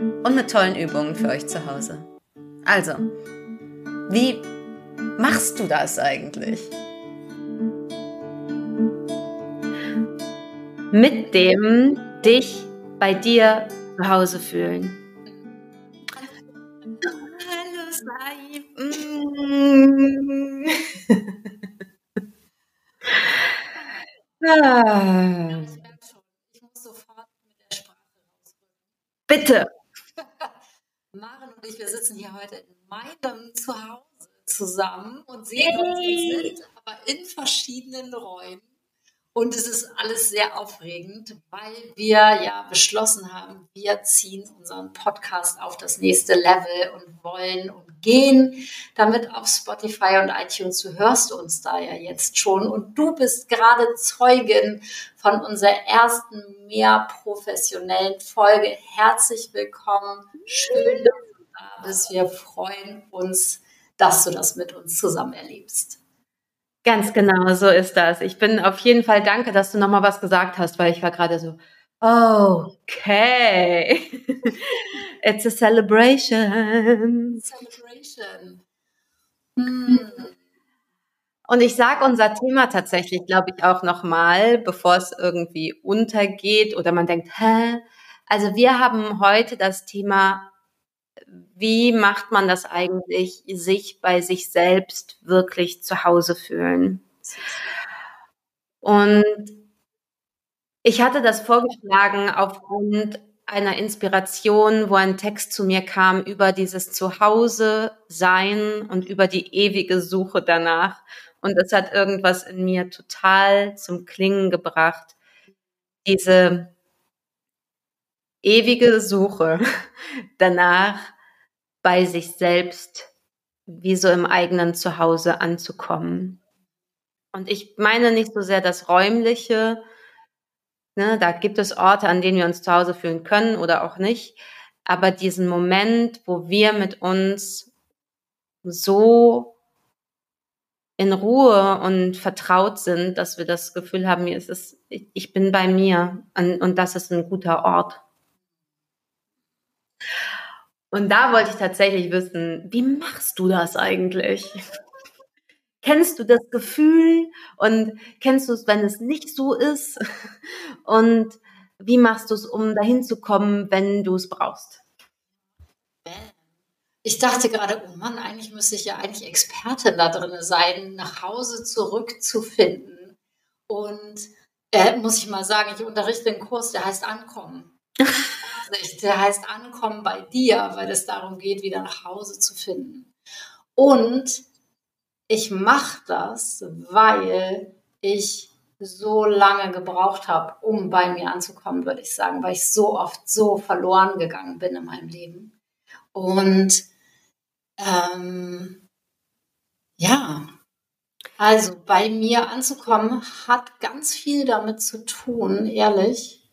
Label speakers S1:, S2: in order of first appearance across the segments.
S1: und mit tollen Übungen für euch zu Hause. Also, wie machst du das eigentlich?
S2: Mit dem dich bei dir zu Hause fühlen.
S1: Hallo Saib. Mm.
S2: ah. Bitte.
S3: Ich, wir sitzen hier heute in meinem Zuhause zusammen und sehen uns, wir sind aber in verschiedenen Räumen. Und es ist alles sehr aufregend, weil wir ja beschlossen haben, wir ziehen unseren Podcast auf das nächste Level und wollen und gehen damit auf Spotify und iTunes. Du hörst uns da ja jetzt schon und du bist gerade Zeugin von unserer ersten mehr professionellen Folge. Herzlich willkommen. Schön, dass bist. Wir freuen uns, dass du das mit uns zusammen erlebst.
S2: Ganz genau, so ist das. Ich bin auf jeden Fall danke, dass du nochmal was gesagt hast, weil ich war gerade so, okay. It's a celebration.
S3: Celebration. Hm.
S2: Und ich sage unser Thema tatsächlich, glaube ich, auch nochmal, bevor es irgendwie untergeht oder man denkt, hä? Also wir haben heute das Thema, wie macht man das eigentlich, sich bei sich selbst wirklich zu Hause fühlen? Und ich hatte das vorgeschlagen aufgrund einer Inspiration, wo ein Text zu mir kam über dieses Zuhause sein und über die ewige Suche danach. Und es hat irgendwas in mir total zum Klingen gebracht. Diese ewige Suche danach, bei sich selbst wie so im eigenen Zuhause anzukommen. Und ich meine nicht so sehr das Räumliche, ne, da gibt es Orte, an denen wir uns zu Hause fühlen können oder auch nicht, aber diesen Moment, wo wir mit uns so in Ruhe und vertraut sind, dass wir das Gefühl haben, es ist, ich bin bei mir und, und das ist ein guter Ort. Und da wollte ich tatsächlich wissen, wie machst du das eigentlich? kennst du das Gefühl und kennst du es, wenn es nicht so ist? Und wie machst du es, um dahin zu kommen, wenn du es brauchst?
S3: Ich dachte gerade, oh Mann, eigentlich müsste ich ja eigentlich Expertin da drin sein, nach Hause zurückzufinden. Und äh, muss ich mal sagen, ich unterrichte einen Kurs, der heißt Ankommen. Der heißt Ankommen bei dir, weil es darum geht, wieder nach Hause zu finden. Und ich mache das, weil ich so lange gebraucht habe, um bei mir anzukommen, würde ich sagen, weil ich so oft so verloren gegangen bin in meinem Leben. Und ähm, ja, also bei mir anzukommen hat ganz viel damit zu tun, ehrlich,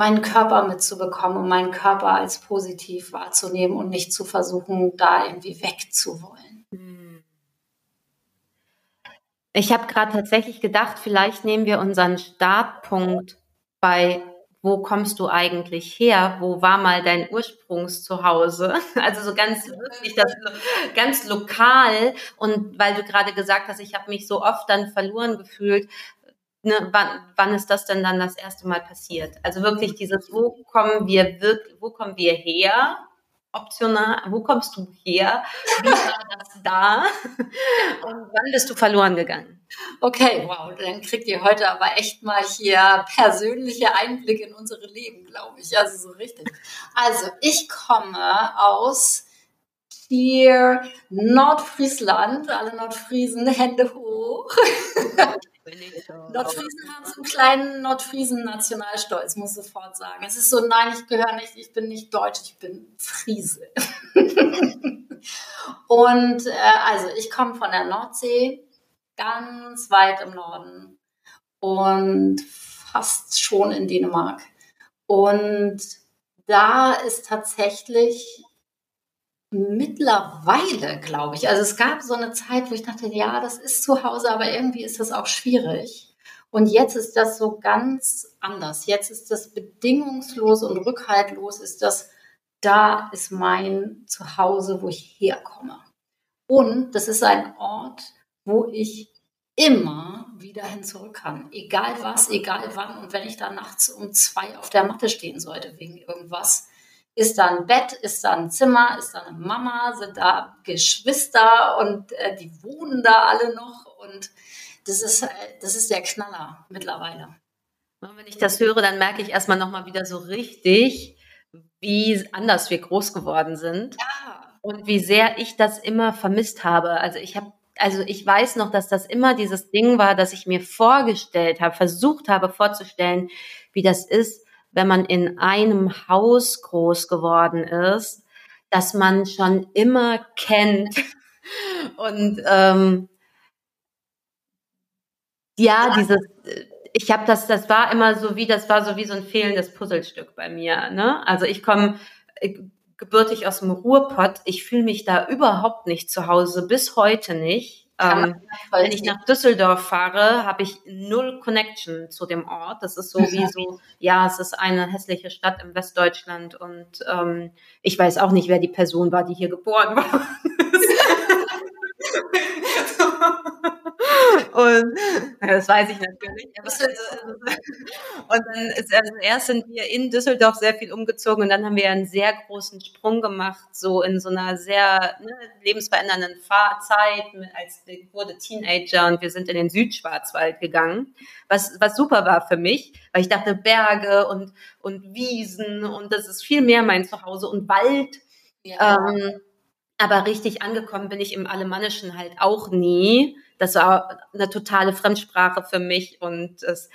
S3: meinen Körper mitzubekommen und meinen Körper als positiv wahrzunehmen und nicht zu versuchen, da irgendwie wegzuwollen. Hm.
S2: Ich habe gerade tatsächlich gedacht, vielleicht nehmen wir unseren Startpunkt bei wo kommst du eigentlich her? Wo war mal dein Ursprungszuhause? Also so ganz wirklich das ganz lokal und weil du gerade gesagt hast, ich habe mich so oft dann verloren gefühlt, ne, wann, wann ist das denn dann das erste Mal passiert? Also wirklich dieses, wo kommen wir wirklich, wo kommen wir her? Optional, wo kommst du her? Wie war das da? Und wann bist du verloren gegangen?
S3: Okay, wow, dann kriegt ihr heute aber echt mal hier persönliche Einblicke in unsere Leben, glaube ich. Also so richtig. Also ich komme aus hier Nordfriesland, alle Nordfriesen, Hände hoch. Nordfriesen haben so einen kleinen Nordfriesen-Nationalstolz, muss ich sofort sagen. Es ist so, nein, ich gehöre nicht, ich bin nicht Deutsch, ich bin Friese. und äh, also ich komme von der Nordsee, ganz weit im Norden und fast schon in Dänemark. Und da ist tatsächlich mittlerweile, glaube ich, also es gab so eine Zeit, wo ich dachte, ja, das ist zu Hause, aber irgendwie ist das auch schwierig. Und jetzt ist das so ganz anders. Jetzt ist das bedingungslos und rückhaltlos, ist das, da ist mein Zuhause, wo ich herkomme. Und das ist ein Ort, wo ich immer wieder hin zurück kann. Egal was, egal wann. Und wenn ich da nachts um zwei auf der Matte stehen sollte wegen irgendwas, ist da ein Bett, ist da ein Zimmer, ist da eine Mama, sind da Geschwister und äh, die wohnen da alle noch. Und das ist, äh, das ist der Knaller mittlerweile.
S2: Und wenn ich das höre, dann merke ich erstmal nochmal wieder so richtig, wie anders wir groß geworden sind. Ja. Und wie sehr ich das immer vermisst habe. Also ich habe also ich weiß noch, dass das immer dieses Ding war, dass ich mir vorgestellt habe, versucht habe vorzustellen, wie das ist, wenn man in einem Haus groß geworden ist, dass man schon immer kennt. Und ähm, ja, dieses, ich habe das, das war immer so wie, das war so wie so ein fehlendes Puzzlestück bei mir. Ne? Also ich komme äh, gebürtig aus dem Ruhrpott. Ich fühle mich da überhaupt nicht zu Hause, bis heute nicht. Ähm, wenn ich nach Düsseldorf fahre, habe ich null Connection zu dem Ort. Das ist so wie so, ja, es ist eine hässliche Stadt im Westdeutschland und ähm, ich weiß auch nicht, wer die Person war, die hier geboren war. Und das weiß ich natürlich. Und dann ist also erst sind wir in Düsseldorf sehr viel umgezogen und dann haben wir einen sehr großen Sprung gemacht, so in so einer sehr ne, lebensverändernden Zeit, als ich wurde Teenager und wir sind in den Südschwarzwald gegangen, was, was super war für mich, weil ich dachte Berge und, und Wiesen und das ist viel mehr mein Zuhause und Wald. Ja. Ähm, aber richtig angekommen bin ich im Alemannischen halt auch nie. Das war eine totale Fremdsprache für mich und es,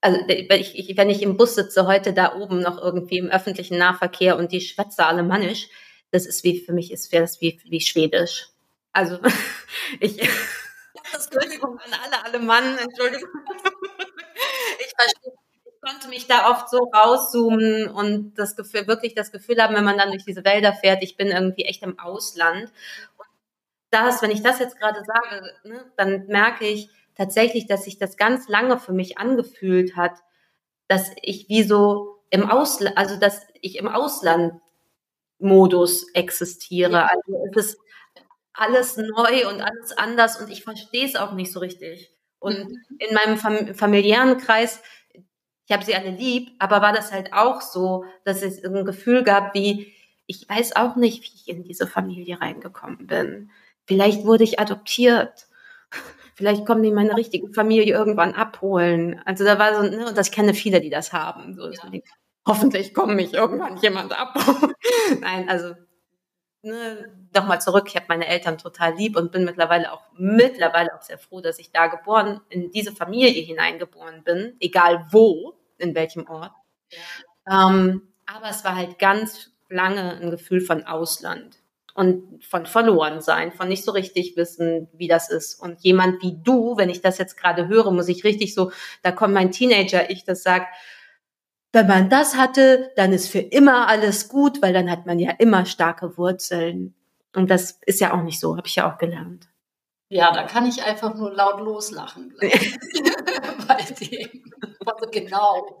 S2: also wenn ich, wenn ich im Bus sitze heute da oben noch irgendwie im öffentlichen Nahverkehr und die schwätze Alemannisch, das ist wie für mich ist das wie, wie Schwedisch. Also ich Entschuldigung an alle Alemannen, Entschuldigung. Ich verstehe konnte mich da oft so rauszoomen und das Gefühl, wirklich das Gefühl haben, wenn man dann durch diese Wälder fährt, ich bin irgendwie echt im Ausland. Das, wenn ich das jetzt gerade sage, ne, dann merke ich tatsächlich, dass sich das ganz lange für mich angefühlt hat, dass ich wie so im Ausland, also dass ich im Ausland Modus existiere. Also es ist alles neu und alles anders und ich verstehe es auch nicht so richtig. Und mhm. in meinem familiären Kreis ich habe sie alle lieb, aber war das halt auch so, dass es ein Gefühl gab, wie, ich weiß auch nicht, wie ich in diese Familie reingekommen bin. Vielleicht wurde ich adoptiert. Vielleicht kommen die meine richtige Familie irgendwann abholen. Also da war so, ne, und ich kenne viele, die das haben. So, ja. so hoffentlich kommt mich irgendwann jemand abholen. Nein, also ne, nochmal zurück, ich habe meine Eltern total lieb und bin mittlerweile auch mittlerweile auch sehr froh, dass ich da geboren, in diese Familie hineingeboren bin, egal wo in welchem Ort. Ähm, aber es war halt ganz lange ein Gefühl von Ausland und von verloren sein, von nicht so richtig wissen, wie das ist. Und jemand wie du, wenn ich das jetzt gerade höre, muss ich richtig so, da kommt mein Teenager, ich das sagt, wenn man das hatte, dann ist für immer alles gut, weil dann hat man ja immer starke Wurzeln. Und das ist ja auch nicht so, habe ich ja auch gelernt.
S3: Ja, da kann ich einfach nur laut loslachen. Bei dem. Also genau.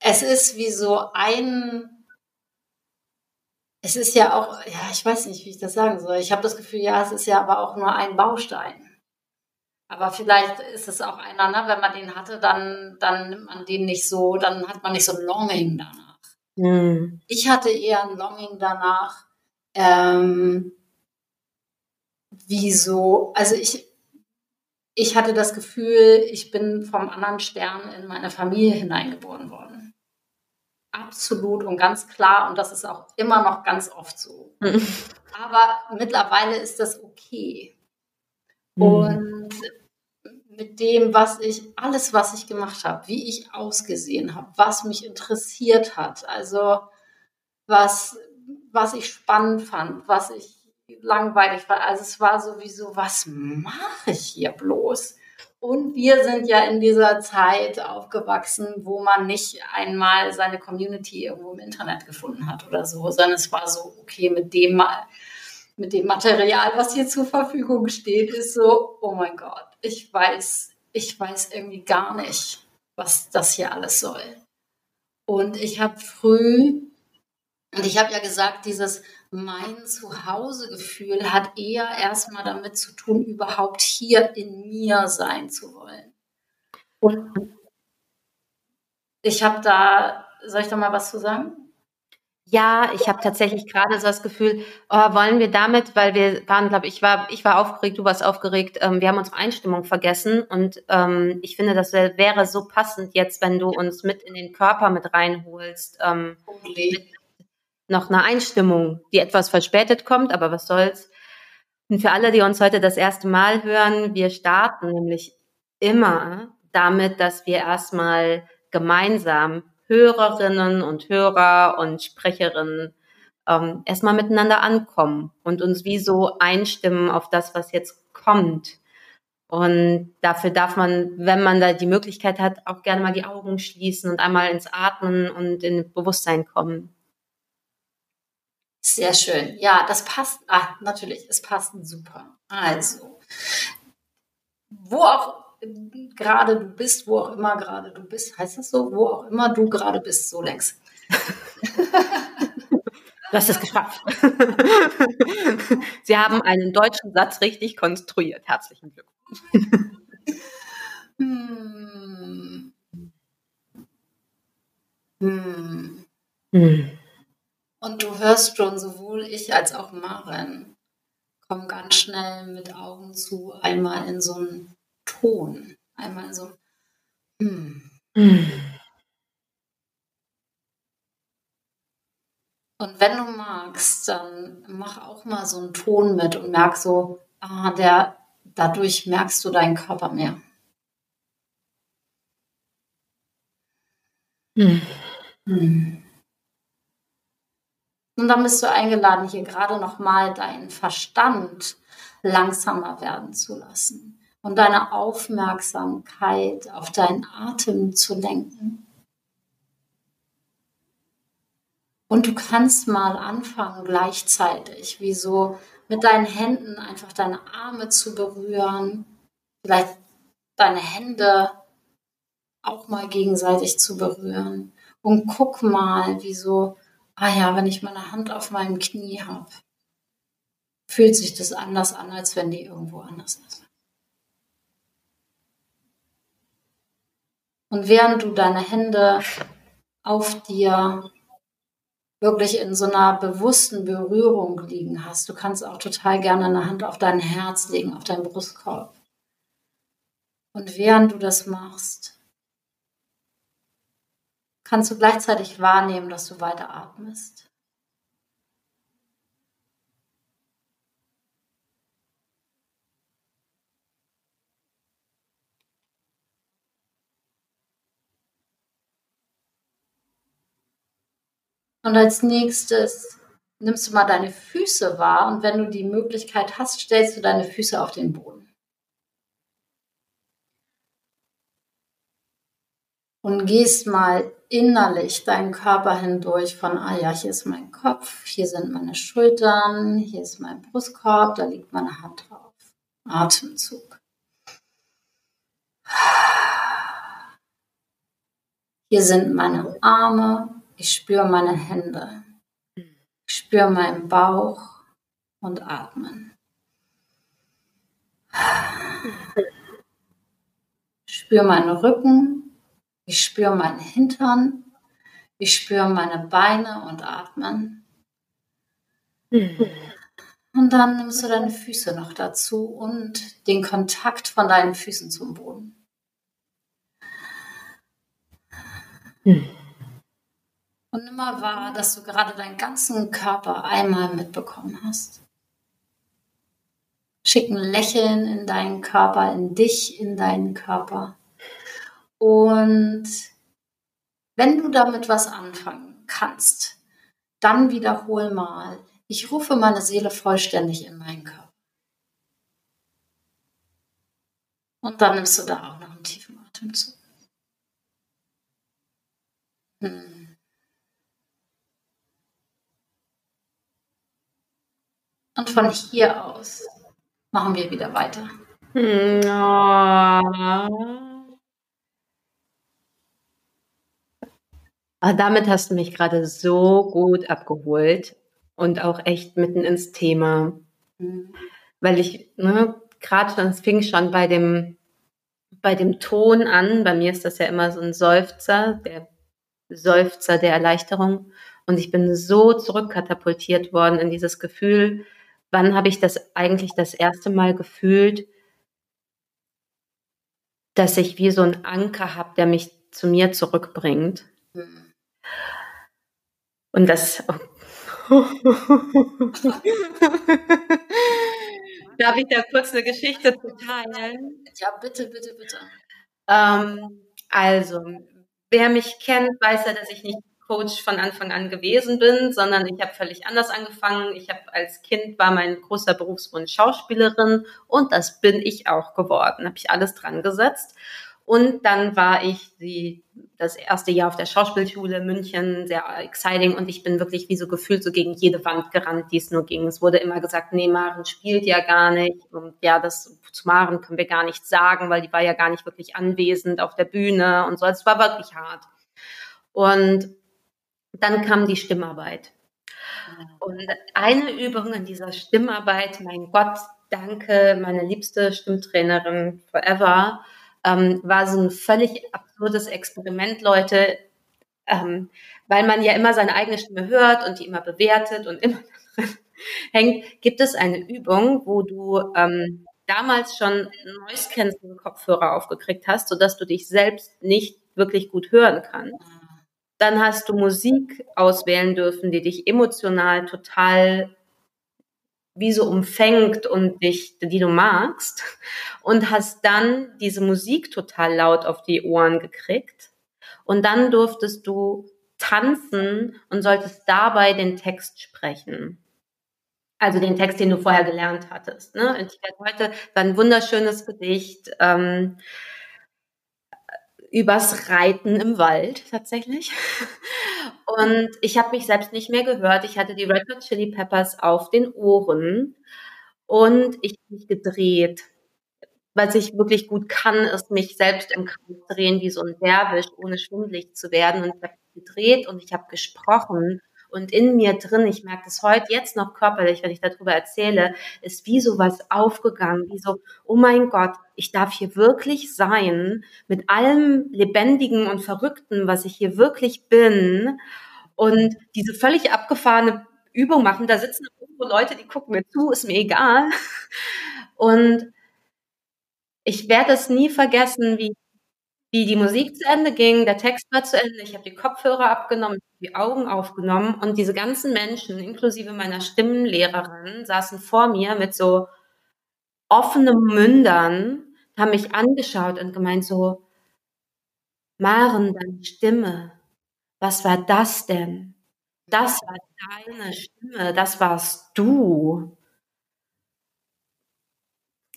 S3: es ist wie so ein. Es ist ja auch, ja, ich weiß nicht, wie ich das sagen soll. Ich habe das Gefühl, ja, es ist ja aber auch nur ein Baustein. Aber vielleicht ist es auch einer, ne, wenn man den hatte, dann, dann nimmt man den nicht so, dann hat man nicht so ein Longing danach. Mhm. Ich hatte eher ein Longing danach, ähm, wieso, also ich, ich hatte das Gefühl, ich bin vom anderen Stern in meine Familie hineingeboren worden. Absolut und ganz klar. Und das ist auch immer noch ganz oft so. Aber mittlerweile ist das okay. Mhm. Und mit dem, was ich, alles, was ich gemacht habe, wie ich ausgesehen habe, was mich interessiert hat, also was, was ich spannend fand, was ich langweilig war. Also es war sowieso, was mache ich hier bloß? Und wir sind ja in dieser Zeit aufgewachsen, wo man nicht einmal seine Community irgendwo im Internet gefunden hat oder so, sondern es war so, okay, mit dem, mit dem Material, was hier zur Verfügung steht, ist so, oh mein Gott, ich weiß, ich weiß irgendwie gar nicht, was das hier alles soll. Und ich habe früh, und ich habe ja gesagt, dieses mein Zuhausegefühl hat eher erstmal damit zu tun, überhaupt hier in mir sein zu wollen. Und ich habe da, soll ich da mal was zu sagen?
S2: Ja, ich habe tatsächlich gerade so das Gefühl, oh, wollen wir damit, weil wir waren, glaube ich, war ich war aufgeregt, du warst aufgeregt, ähm, wir haben unsere Einstimmung vergessen und ähm, ich finde, das wäre so passend jetzt, wenn du uns mit in den Körper mit reinholst, ähm, mit noch eine Einstimmung, die etwas verspätet kommt, aber was soll's. Und für alle, die uns heute das erste Mal hören, wir starten nämlich immer damit, dass wir erstmal gemeinsam Hörerinnen und Hörer und Sprecherinnen ähm, erstmal miteinander ankommen und uns wie so einstimmen auf das, was jetzt kommt. Und dafür darf man, wenn man da die Möglichkeit hat, auch gerne mal die Augen schließen und einmal ins Atmen und in Bewusstsein kommen.
S3: Sehr schön. Ja, das passt. Ah, natürlich, es passt super. Also, wo auch gerade du bist, wo auch immer gerade du bist, heißt das so? Wo auch immer du gerade bist, so längst.
S2: Du hast es geschafft. Sie haben einen deutschen Satz richtig konstruiert. Herzlichen Glückwunsch. Hm.
S3: Hm. Hm. Und du hörst schon, sowohl ich als auch Maren kommen ganz schnell mit Augen zu, einmal in so einen Ton, einmal in so hm. hm. Und wenn du magst, dann mach auch mal so einen Ton mit und merk so, ah, der, dadurch merkst du deinen Körper mehr. Hm. Hm. Und dann bist du eingeladen, hier gerade nochmal deinen Verstand langsamer werden zu lassen und deine Aufmerksamkeit auf deinen Atem zu lenken. Und du kannst mal anfangen, gleichzeitig, wie so mit deinen Händen einfach deine Arme zu berühren, vielleicht deine Hände auch mal gegenseitig zu berühren. Und guck mal, wie so ah ja, wenn ich meine Hand auf meinem Knie habe, fühlt sich das anders an, als wenn die irgendwo anders ist. Und während du deine Hände auf dir wirklich in so einer bewussten Berührung liegen hast, du kannst auch total gerne eine Hand auf dein Herz legen, auf deinen Brustkorb. Und während du das machst, kannst du gleichzeitig wahrnehmen, dass du weiter atmest. Und als nächstes nimmst du mal deine Füße wahr und wenn du die Möglichkeit hast, stellst du deine Füße auf den Boden. und gehst mal innerlich deinen Körper hindurch von, ah ja, hier ist mein Kopf, hier sind meine Schultern, hier ist mein Brustkorb, da liegt meine Hand drauf. Atemzug. Hier sind meine Arme, ich spüre meine Hände, ich spüre meinen Bauch und atmen. Ich spüre meinen Rücken, ich spüre meinen Hintern, ich spüre meine Beine und atmen. Mhm. Und dann nimmst du deine Füße noch dazu und den Kontakt von deinen Füßen zum Boden. Mhm. Und nimm mal wahr, dass du gerade deinen ganzen Körper einmal mitbekommen hast. schicken Lächeln in deinen Körper, in dich, in deinen Körper. Und wenn du damit was anfangen kannst, dann wiederhol mal, ich rufe meine Seele vollständig in meinen Körper. Und dann nimmst du da auch noch einen tiefen Atemzug. Hm. Und von hier aus machen wir wieder weiter. Hm,
S2: oh. Aber damit hast du mich gerade so gut abgeholt und auch echt mitten ins Thema. Mhm. Weil ich, ne, gerade schon, es fing schon bei dem, bei dem Ton an. Bei mir ist das ja immer so ein Seufzer, der Seufzer der Erleichterung. Und ich bin so zurückkatapultiert worden in dieses Gefühl, wann habe ich das eigentlich das erste Mal gefühlt, dass ich wie so einen Anker habe, der mich zu mir zurückbringt. Mhm. Und das. Darf ich da kurz eine Geschichte zu teilen?
S3: Ja, bitte, bitte, bitte.
S2: Ähm, also, wer mich kennt, weiß ja, dass ich nicht Coach von Anfang an gewesen bin, sondern ich habe völlig anders angefangen. Ich habe als Kind war mein großer Berufswunsch Schauspielerin und das bin ich auch geworden. Habe ich alles dran gesetzt. Und dann war ich die, das erste Jahr auf der Schauspielschule in München, sehr exciting. Und ich bin wirklich wie so gefühlt so gegen jede Wand gerannt, die es nur ging. Es wurde immer gesagt, nee, Maren spielt ja gar nicht. Und ja, das zu Maren können wir gar nicht sagen, weil die war ja gar nicht wirklich anwesend auf der Bühne und so. Es war wirklich hart. Und dann kam die Stimmarbeit. Und eine Übung in dieser Stimmarbeit, mein Gott, danke, meine liebste Stimmtrainerin forever, ähm, war so ein völlig absurdes Experiment, Leute, ähm, weil man ja immer seine eigene Stimme hört und die immer bewertet und immer hängt, gibt es eine Übung, wo du ähm, damals schon Noise Cancelling Kopfhörer aufgekriegt hast, sodass du dich selbst nicht wirklich gut hören kannst. Dann hast du Musik auswählen dürfen, die dich emotional total wie so umfängt und dich, die du magst und hast dann diese Musik total laut auf die Ohren gekriegt und dann durftest du tanzen und solltest dabei den Text sprechen. Also den Text, den du vorher gelernt hattest. Ne? Und ich werde heute war ein wunderschönes Gedicht ähm, übers Reiten im Wald tatsächlich. Und ich habe mich selbst nicht mehr gehört. Ich hatte die Red Hot Chili Peppers auf den Ohren und ich habe mich gedreht. Was ich wirklich gut kann, ist mich selbst im Kreis drehen wie so ein Derwisch, ohne schwindlig zu werden. Und ich habe gedreht und ich habe gesprochen und in mir drin, ich merke das heute jetzt noch körperlich, wenn ich darüber erzähle, ist wie so was aufgegangen, wie so, oh mein Gott, ich darf hier wirklich sein, mit allem Lebendigen und Verrückten, was ich hier wirklich bin. Und diese völlig abgefahrene Übung machen, da sitzen irgendwo Leute, die gucken mir zu, ist mir egal. Und ich werde es nie vergessen, wie wie die Musik zu Ende ging, der Text war zu Ende, ich habe die Kopfhörer abgenommen, die Augen aufgenommen und diese ganzen Menschen, inklusive meiner Stimmenlehrerin, saßen vor mir mit so offenen Mündern, haben mich angeschaut und gemeint so, Maren, deine Stimme, was war das denn? Das war deine Stimme, das warst du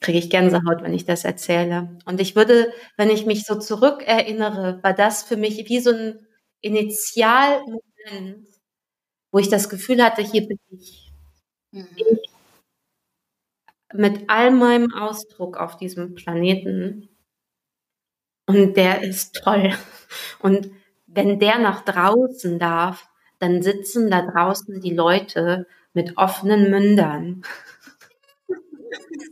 S2: kriege ich Gänsehaut, wenn ich das erzähle. Und ich würde, wenn ich mich so zurückerinnere, war das für mich wie so ein Initialmoment, wo ich das Gefühl hatte, hier bin ich. Mhm. ich mit all meinem Ausdruck auf diesem Planeten. Und der ist toll. Und wenn der nach draußen darf, dann sitzen da draußen die Leute mit offenen Mündern.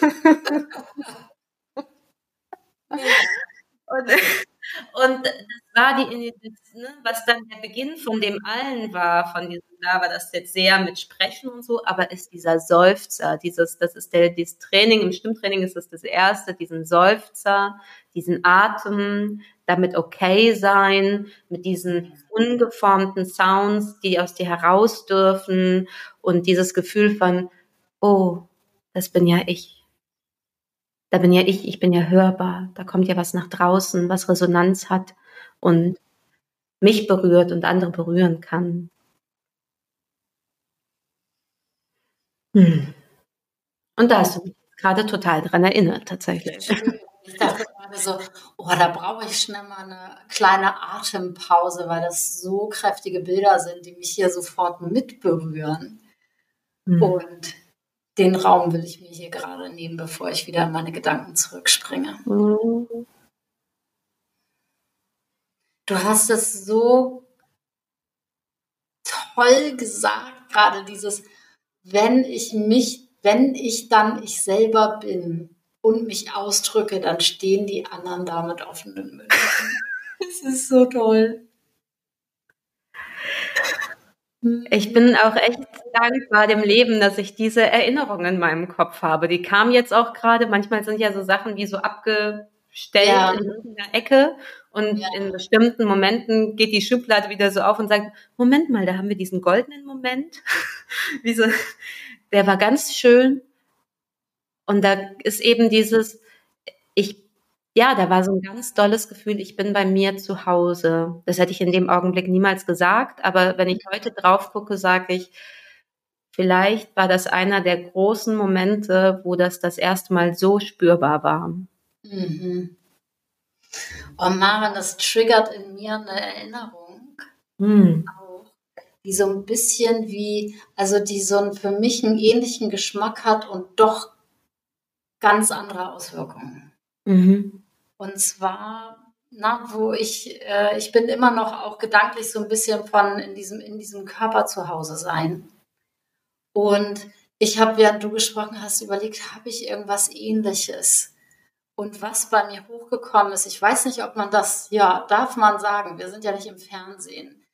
S2: und, und das war die, ne, was dann der Beginn von dem allen war, von diesem, da war das jetzt sehr mit Sprechen und so, aber ist dieser Seufzer, dieses, das ist der, dieses Training, im Stimmtraining ist das das erste, diesen Seufzer, diesen Atem, damit okay sein, mit diesen ungeformten Sounds, die aus dir heraus dürfen und dieses Gefühl von, oh, das bin ja ich. Da bin ja ich, ich bin ja hörbar. Da kommt ja was nach draußen, was Resonanz hat und mich berührt und andere berühren kann. Hm. Und da hast du mich gerade total dran erinnert, tatsächlich.
S3: Ich dachte gerade so, oh, da brauche ich schnell mal eine kleine Atempause, weil das so kräftige Bilder sind, die mich hier sofort mitberühren. Mhm. Und den Raum will ich mir hier gerade nehmen, bevor ich wieder in meine Gedanken zurückspringe. Du hast es so toll gesagt, gerade dieses, wenn ich mich, wenn ich dann ich selber bin und mich ausdrücke, dann stehen die anderen damit offenen Mündern. Es ist so toll.
S2: Ich bin auch echt dankbar dem Leben, dass ich diese Erinnerungen in meinem Kopf habe. Die kamen jetzt auch gerade. Manchmal sind ja so Sachen wie so abgestellt ja. in irgendeiner Ecke und ja. in bestimmten Momenten geht die Schublade wieder so auf und sagt, Moment mal, da haben wir diesen goldenen Moment. wie so, der war ganz schön. Und da ist eben dieses, ich, ja, da war so ein ganz tolles Gefühl, ich bin bei mir zu Hause. Das hätte ich in dem Augenblick niemals gesagt, aber wenn ich heute drauf gucke, sage ich, vielleicht war das einer der großen Momente, wo das das erste Mal so spürbar war. Mhm.
S3: Oh Maren, das triggert in mir eine Erinnerung. Mhm. Auch, die so ein bisschen wie, also die so einen, für mich einen ähnlichen Geschmack hat und doch ganz andere Auswirkungen. Mhm. Und zwar, na, wo ich, äh, ich bin immer noch auch gedanklich so ein bisschen von in diesem, in diesem Körper zu Hause sein. Und ich habe, während du gesprochen hast, überlegt, habe ich irgendwas ähnliches? Und was bei mir hochgekommen ist, ich weiß nicht, ob man das, ja, darf man sagen, wir sind ja nicht im Fernsehen.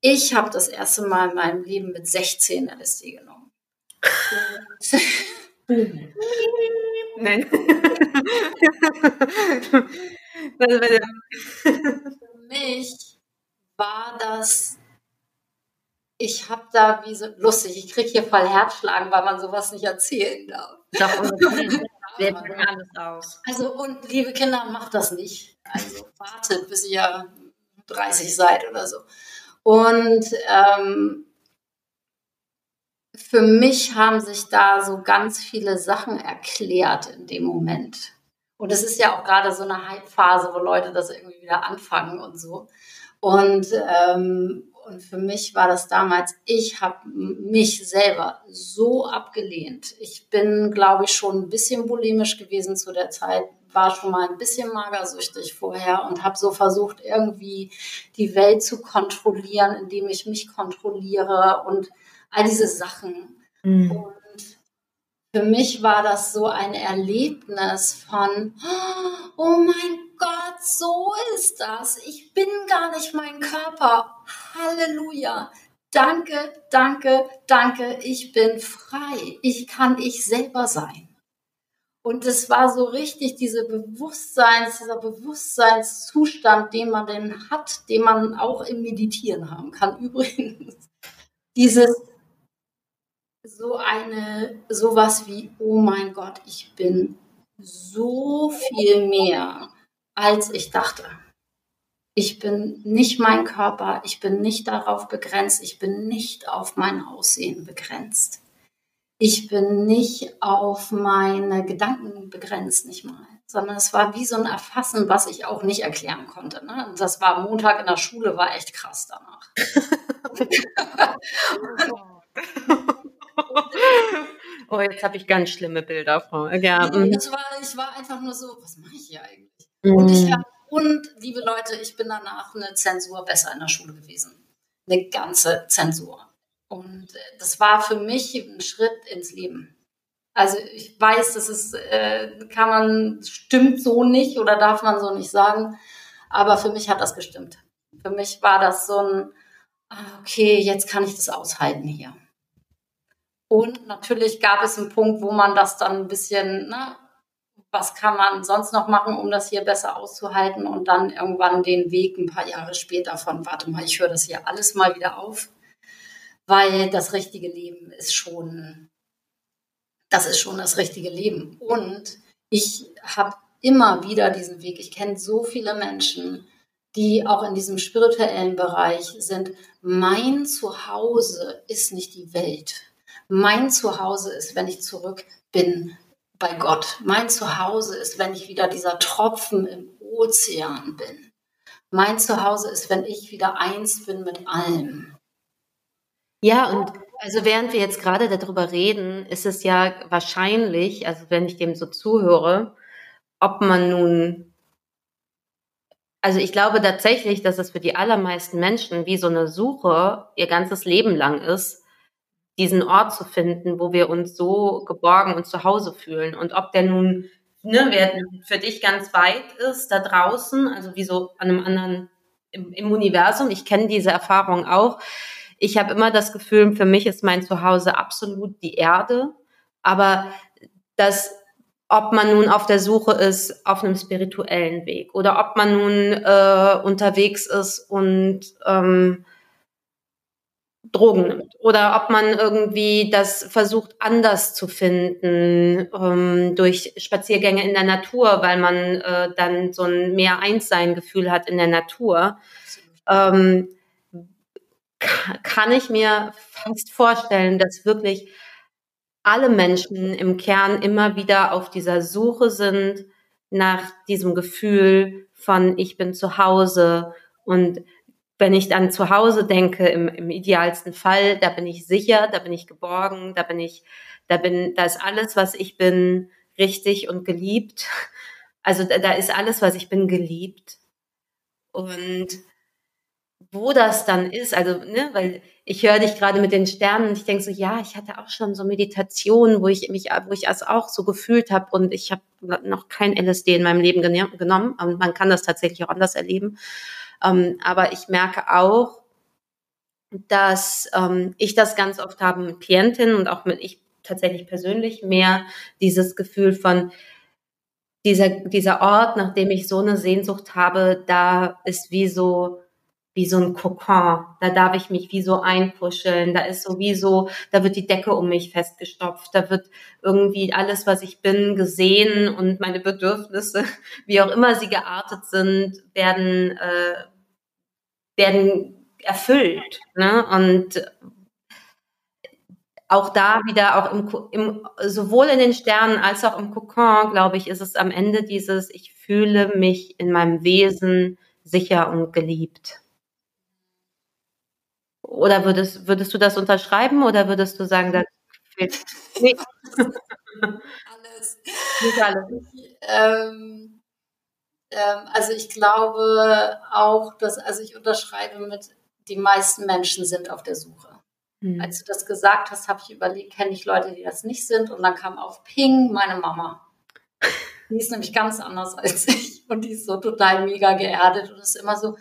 S3: Ich habe das erste Mal in meinem Leben mit 16 LSD genommen. Nein. Für mich war das, ich habe da wie so, lustig, ich kriege hier voll Herzschlagen, weil man sowas nicht erzählen darf. Doch, wir alles aus. Also, und liebe Kinder, macht das nicht. Also wartet, bis ihr 30 seid oder so. Und ähm, für mich haben sich da so ganz viele Sachen erklärt in dem Moment. Und es ist ja auch gerade so eine Hype-Phase, wo Leute das irgendwie wieder anfangen und so. Und, ähm, und für mich war das damals, ich habe mich selber so abgelehnt. Ich bin, glaube ich, schon ein bisschen bulimisch gewesen zu der Zeit, war schon mal ein bisschen magersüchtig vorher und habe so versucht, irgendwie die Welt zu kontrollieren, indem ich mich kontrolliere und all diese Sachen. Mhm. Und für mich war das so ein Erlebnis von, oh mein Gott, so ist das. Ich bin gar nicht mein Körper. Halleluja. Danke, danke, danke. Ich bin frei. Ich kann ich selber sein. Und es war so richtig diese Bewusstseins, dieser Bewusstseinszustand, den man denn hat, den man auch im Meditieren haben kann. Übrigens, dieses so eine, sowas wie, oh mein Gott, ich bin so viel mehr, als ich dachte. Ich bin nicht mein Körper, ich bin nicht darauf begrenzt, ich bin nicht auf mein Aussehen begrenzt. Ich bin nicht auf meine Gedanken begrenzt, nicht mal, sondern es war wie so ein Erfassen, was ich auch nicht erklären konnte. Ne? Das war Montag in der Schule, war echt krass danach.
S2: oh, jetzt habe ich ganz schlimme Bilder vor. Ja.
S3: Nee, das war, ich war einfach nur so, was mache ich hier eigentlich? Mhm. Und ich hab, und liebe Leute, ich bin danach eine Zensur besser in der Schule gewesen. Eine ganze Zensur. Und äh, das war für mich ein Schritt ins Leben. Also ich weiß, das ist, äh, kann man, stimmt so nicht oder darf man so nicht sagen. Aber für mich hat das gestimmt. Für mich war das so ein, ah, okay, jetzt kann ich das aushalten hier. Und natürlich gab es einen Punkt, wo man das dann ein bisschen, ne, was kann man sonst noch machen, um das hier besser auszuhalten und dann irgendwann den Weg ein paar Jahre später von, warte mal, ich höre das hier alles mal wieder auf, weil das richtige Leben ist schon, das ist schon das richtige Leben. Und ich habe immer wieder diesen Weg. Ich kenne so viele Menschen, die auch in diesem spirituellen Bereich sind. Mein Zuhause ist nicht die Welt. Mein Zuhause ist, wenn ich zurück bin bei Gott. Mein Zuhause ist, wenn ich wieder dieser Tropfen im Ozean bin. Mein Zuhause ist, wenn ich wieder eins bin mit allem.
S2: Ja, und also während wir jetzt gerade darüber reden, ist es ja wahrscheinlich, also wenn ich dem so zuhöre, ob man nun, also ich glaube tatsächlich, dass es für die allermeisten Menschen wie so eine Suche ihr ganzes Leben lang ist, diesen Ort zu finden, wo wir uns so geborgen und zu Hause fühlen. Und ob der nun ne, wer für dich ganz weit ist, da draußen, also wie so an einem anderen im, im Universum, ich kenne diese Erfahrung auch. Ich habe immer das Gefühl, für mich ist mein Zuhause absolut die Erde, aber das ob man nun auf der Suche ist auf einem spirituellen Weg oder ob man nun äh, unterwegs ist und ähm, Drogen nimmt oder ob man irgendwie das versucht anders zu finden ähm, durch Spaziergänge in der Natur, weil man äh, dann so ein mehr Einssein-Gefühl hat in der Natur, ähm, kann ich mir fast vorstellen, dass wirklich alle Menschen im Kern immer wieder auf dieser Suche sind nach diesem Gefühl von ich bin zu Hause und wenn ich dann zu Hause denke, im, im idealsten Fall, da bin ich sicher, da bin ich geborgen, da bin ich, da bin, da ist alles, was ich bin, richtig und geliebt. Also da, da ist alles, was ich bin, geliebt. Und wo das dann ist, also, ne, weil ich höre dich gerade mit den Sternen und ich denke so, ja, ich hatte auch schon so Meditationen, wo ich mich, wo ich es auch so gefühlt habe und ich habe noch kein LSD in meinem Leben genommen. Und man kann das tatsächlich auch anders erleben. Ähm, aber ich merke auch, dass ähm, ich das ganz oft habe mit Klientinnen und auch mit ich tatsächlich persönlich mehr dieses Gefühl von dieser, dieser Ort, nachdem ich so eine Sehnsucht habe, da ist wie so, wie so ein Kokon. Da darf ich mich wie so einkuscheln. Da ist sowieso, da wird die Decke um mich festgestopft. Da wird irgendwie alles, was ich bin, gesehen und meine Bedürfnisse, wie auch immer sie geartet sind, werden, äh, werden erfüllt. Ne? Und auch da wieder, auch im, im, sowohl in den Sternen als auch im Kokon, glaube ich, ist es am Ende dieses, ich fühle mich in meinem Wesen sicher und geliebt. Oder würdest, würdest du das unterschreiben oder würdest du sagen, das fehlt? Nee.
S3: alles. Nicht alles. Ähm, ähm, also ich glaube auch, dass, also ich unterschreibe mit, die meisten Menschen sind auf der Suche. Mhm. Als du das gesagt hast, habe ich überlegt, kenne ich Leute, die das nicht sind? Und dann kam auf Ping meine Mama. Die ist nämlich ganz anders als ich und die ist so total mega geerdet und ist immer so,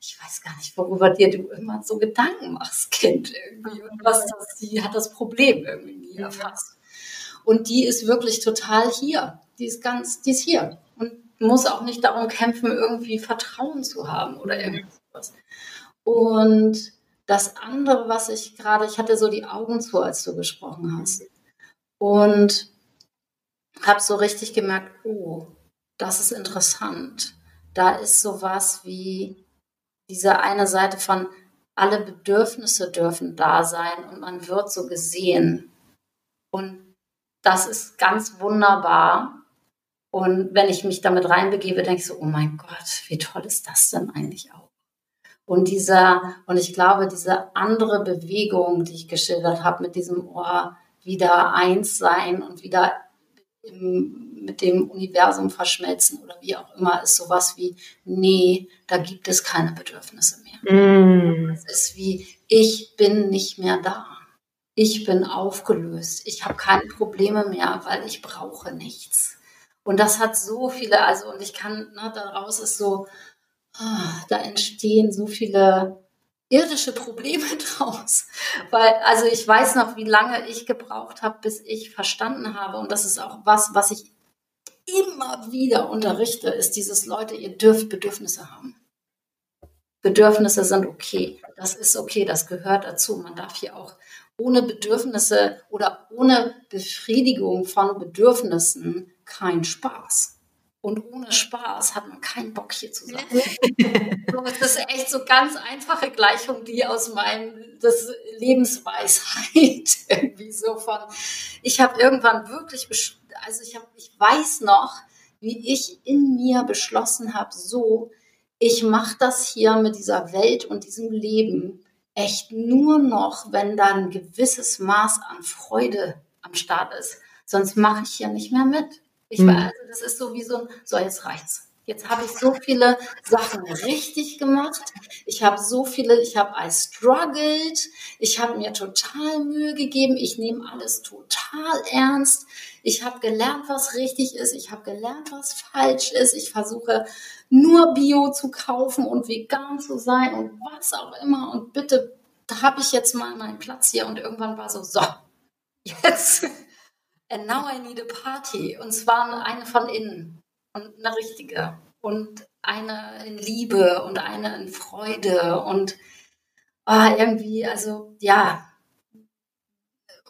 S3: ich weiß gar nicht, worüber dir du immer so Gedanken machst, Kind irgendwie. Und was das, die hat das Problem irgendwie nie erfasst. Und die ist wirklich total hier. Die ist ganz, die ist hier. Und muss auch nicht darum kämpfen, irgendwie Vertrauen zu haben oder irgendwas. Und das andere, was ich gerade, ich hatte so die Augen zu, als du gesprochen hast. Und habe so richtig gemerkt, oh, das ist interessant. Da ist sowas wie diese eine Seite von alle Bedürfnisse dürfen da sein und man wird so gesehen. Und das ist ganz wunderbar. Und wenn ich mich damit reinbegebe, denke ich so, oh mein Gott, wie toll ist das denn eigentlich auch? Und dieser, und ich glaube, diese andere Bewegung, die ich geschildert habe, mit diesem Ohr wieder eins sein und wieder im, mit dem Universum verschmelzen oder wie auch immer, ist sowas wie, nee, da gibt es keine Bedürfnisse mehr. Mm. Es ist wie, ich bin nicht mehr da. Ich bin aufgelöst. Ich habe keine Probleme mehr, weil ich brauche nichts. Und das hat so viele, also und ich kann, ne, daraus ist so, ah, da entstehen so viele irdische Probleme draus. Weil, also ich weiß noch, wie lange ich gebraucht habe, bis ich verstanden habe. Und das ist auch was, was ich immer wieder unterrichte, ist dieses Leute, ihr dürft Bedürfnisse haben. Bedürfnisse sind okay. Das ist okay, das gehört dazu. Man darf hier auch ohne Bedürfnisse oder ohne Befriedigung von Bedürfnissen keinen Spaß. Und ohne Spaß hat man keinen Bock hier zu sein. das ist echt so ganz einfache Gleichung, die aus meinem das Lebensweisheit irgendwie so von. Ich habe irgendwann wirklich, also ich habe, ich weiß noch, wie ich in mir beschlossen habe, so, ich mache das hier mit dieser Welt und diesem Leben echt nur noch, wenn da ein gewisses Maß an Freude am Start ist. Sonst mache ich hier nicht mehr mit. Ich mhm. also das ist so wie so ein, so jetzt reicht's. Jetzt habe ich so viele Sachen richtig gemacht. Ich habe so viele, ich habe I struggled. Ich habe mir total Mühe gegeben. Ich nehme alles total ernst. Ich habe gelernt, was richtig ist. Ich habe gelernt, was falsch ist. Ich versuche nur Bio zu kaufen und vegan zu sein und was auch immer. Und bitte, da habe ich jetzt mal meinen Platz hier. Und irgendwann war so, so, jetzt And now I need a party. Und zwar eine von innen und eine richtige. Und eine in Liebe und eine in Freude und oh, irgendwie, also ja.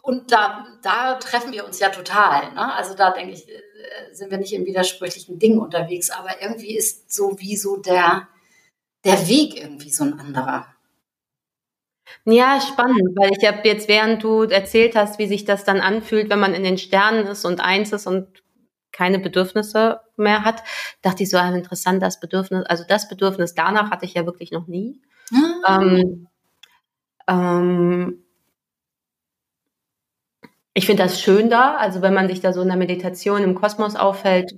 S3: Und da, da treffen wir uns ja total. Ne? Also da denke ich, äh, sind wir nicht in widersprüchlichen Dingen unterwegs, aber irgendwie ist so wie so der, der Weg irgendwie so ein anderer.
S2: Ja, spannend, weil ich habe jetzt, während du erzählt hast, wie sich das dann anfühlt, wenn man in den Sternen ist und eins ist und keine Bedürfnisse mehr hat, dachte ich so, ah, interessant, das Bedürfnis, also das Bedürfnis danach hatte ich ja wirklich noch nie. Ah. Ähm, ähm, ich finde das schön da, also wenn man sich da so in der Meditation im Kosmos aufhält,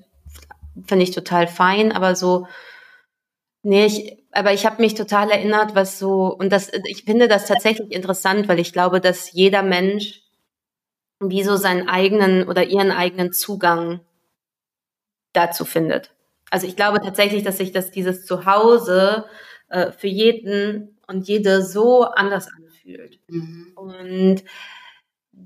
S2: finde ich total fein, aber so, nee, ich, aber ich habe mich total erinnert, was so, und das, ich finde das tatsächlich interessant, weil ich glaube, dass jeder Mensch wie so seinen eigenen oder ihren eigenen Zugang dazu findet. Also ich glaube tatsächlich, dass sich das dieses Zuhause äh, für jeden und jede so anders anfühlt. Mhm. Und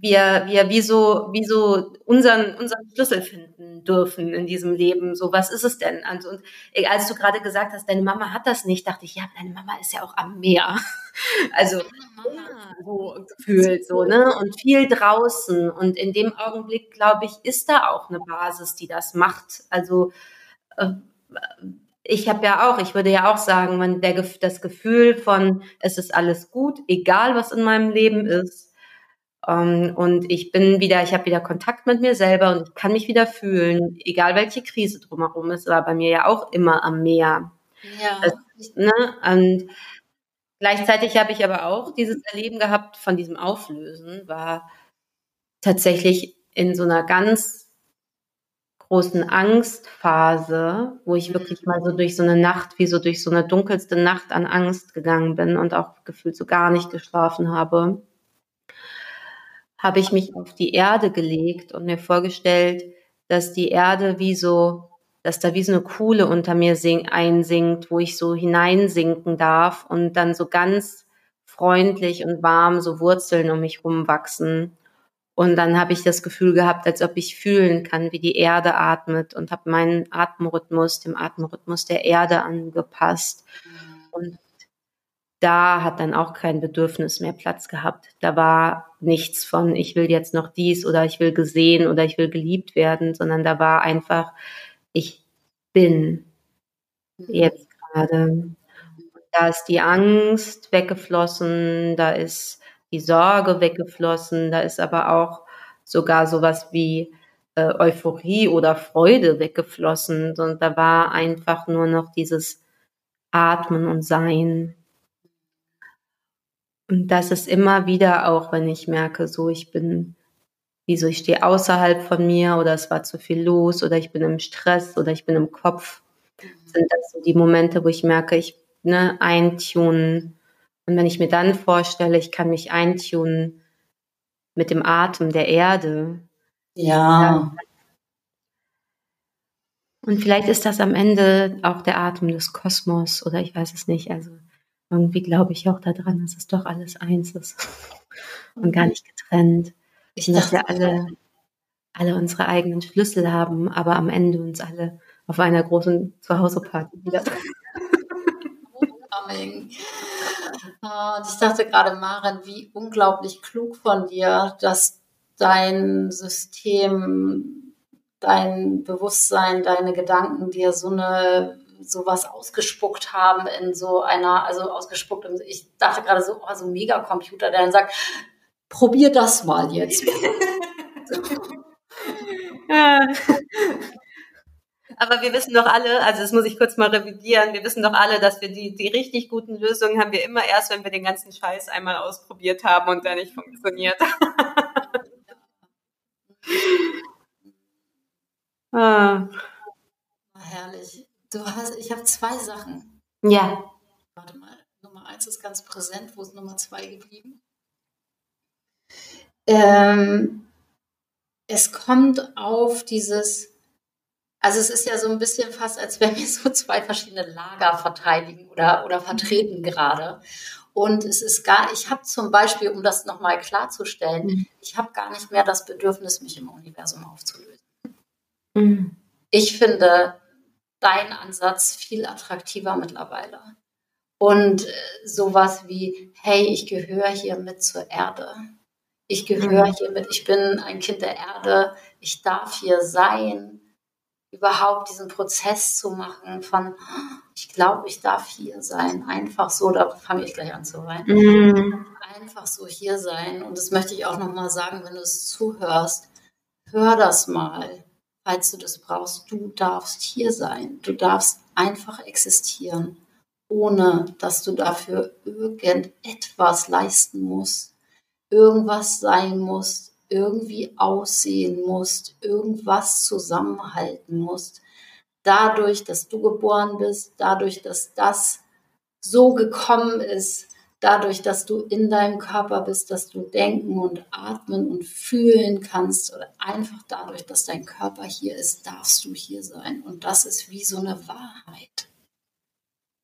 S2: wir, wir wie so, wie so unseren, unseren Schlüssel finden dürfen in diesem Leben. So, was ist es denn? Also, und als du gerade gesagt hast, deine Mama hat das nicht, dachte ich, ja, deine Mama ist ja auch am Meer. Also, so gefühlt, so, ne? Und viel draußen. Und in dem Augenblick, glaube ich, ist da auch eine Basis, die das macht. Also, äh, ich habe ja auch, ich würde ja auch sagen, man, der, das Gefühl von, es ist alles gut, egal was in meinem Leben ist, und ich bin wieder, ich habe wieder Kontakt mit mir selber und ich kann mich wieder fühlen, egal welche Krise drumherum ist, war bei mir ja auch immer am Meer. Ja. Das, ne? Und gleichzeitig habe ich aber auch dieses Erleben gehabt von diesem Auflösen, war tatsächlich in so einer ganz großen Angstphase, wo ich wirklich mal so durch so eine Nacht, wie so durch so eine dunkelste Nacht an Angst gegangen bin und auch gefühlt so gar nicht geschlafen habe habe ich mich auf die Erde gelegt und mir vorgestellt, dass die Erde wie so, dass da wie so eine Kuhle unter mir sing, einsinkt, wo ich so hineinsinken darf und dann so ganz freundlich und warm so Wurzeln um mich rumwachsen. Und dann habe ich das Gefühl gehabt, als ob ich fühlen kann, wie die Erde atmet und habe meinen Atemrhythmus dem Atemrhythmus der Erde angepasst. Und da hat dann auch kein Bedürfnis mehr Platz gehabt. Da war nichts von, ich will jetzt noch dies oder ich will gesehen oder ich will geliebt werden, sondern da war einfach, ich bin jetzt gerade. Da ist die Angst weggeflossen, da ist die Sorge weggeflossen, da ist aber auch sogar sowas wie äh, Euphorie oder Freude weggeflossen, sondern da war einfach nur noch dieses Atmen und Sein. Und das ist immer wieder auch, wenn ich merke, so ich bin, wie so ich stehe außerhalb von mir oder es war zu viel los oder ich bin im Stress oder ich bin im Kopf, sind das so die Momente, wo ich merke, ich ne, eintunen. Und wenn ich mir dann vorstelle, ich kann mich eintunen mit dem Atem der Erde.
S3: Ja.
S2: Und vielleicht ist das am Ende auch der Atem des Kosmos oder ich weiß es nicht. Also irgendwie glaube ich auch daran, dass es doch alles eins ist und gar nicht getrennt. Ich dachte, ja alle, alle unsere eigenen Schlüssel haben, aber am Ende uns alle auf einer großen Zuhause-Party wieder.
S3: Ah, und ich dachte gerade, Maren, wie unglaublich klug von dir, dass dein System, dein Bewusstsein, deine Gedanken dir so eine sowas ausgespuckt haben in so einer, also ausgespuckt, ich dachte gerade so, oh, so ein Megacomputer, der dann sagt, probier das mal jetzt.
S2: Aber wir wissen doch alle, also das muss ich kurz mal revidieren, wir wissen doch alle, dass wir die, die richtig guten Lösungen haben wir immer erst, wenn wir den ganzen Scheiß einmal ausprobiert haben und der nicht funktioniert.
S3: ah. Herrlich. Du hast, ich habe zwei Sachen.
S2: Ja.
S3: Warte mal, Nummer eins ist ganz präsent. Wo ist Nummer zwei geblieben? Ähm, es kommt auf dieses also es ist ja so ein bisschen fast, als wenn wir so zwei verschiedene Lager verteidigen oder, oder vertreten gerade. Und es ist gar, ich habe zum Beispiel, um das nochmal klarzustellen, mhm. ich habe gar nicht mehr das Bedürfnis, mich im Universum aufzulösen. Mhm. Ich finde deinen Ansatz viel attraktiver mittlerweile. Und äh, sowas wie, hey, ich gehöre hier mit zur Erde. Ich gehöre mhm. hier mit, ich bin ein Kind der Erde, ich darf hier sein überhaupt diesen Prozess zu machen von, ich glaube, ich darf hier sein, einfach so, da fange ich gleich an zu weinen, mhm. einfach so hier sein. Und das möchte ich auch nochmal sagen, wenn du es zuhörst, hör das mal, falls du das brauchst. Du darfst hier sein, du darfst einfach existieren, ohne dass du dafür irgendetwas leisten musst, irgendwas sein musst, irgendwie aussehen musst, irgendwas zusammenhalten musst. Dadurch, dass du geboren bist, dadurch, dass das so gekommen ist, dadurch, dass du in deinem Körper bist, dass du denken und atmen und fühlen kannst oder einfach dadurch, dass dein Körper hier ist, darfst du hier sein. Und das ist wie so eine Wahrheit.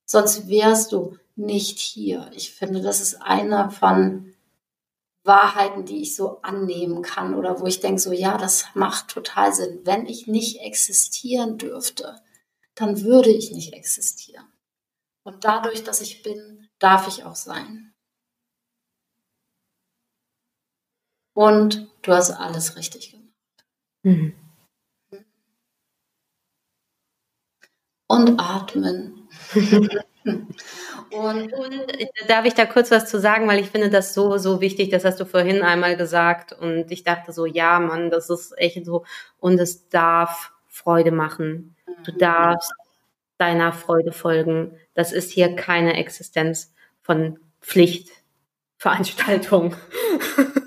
S3: Sonst wärst du nicht hier. Ich finde, das ist einer von Wahrheiten, die ich so annehmen kann oder wo ich denke, so ja, das macht total Sinn. Wenn ich nicht existieren dürfte, dann würde ich nicht existieren. Und dadurch, dass ich bin, darf ich auch sein. Und du hast alles richtig gemacht. Mhm. Und atmen.
S2: Und, und, äh, darf ich da kurz was zu sagen, weil ich finde das so, so wichtig, das hast du vorhin einmal gesagt und ich dachte so, ja, Mann, das ist echt so und es darf Freude machen. Du mhm. darfst deiner Freude folgen. Das ist hier keine Existenz von Pflichtveranstaltung.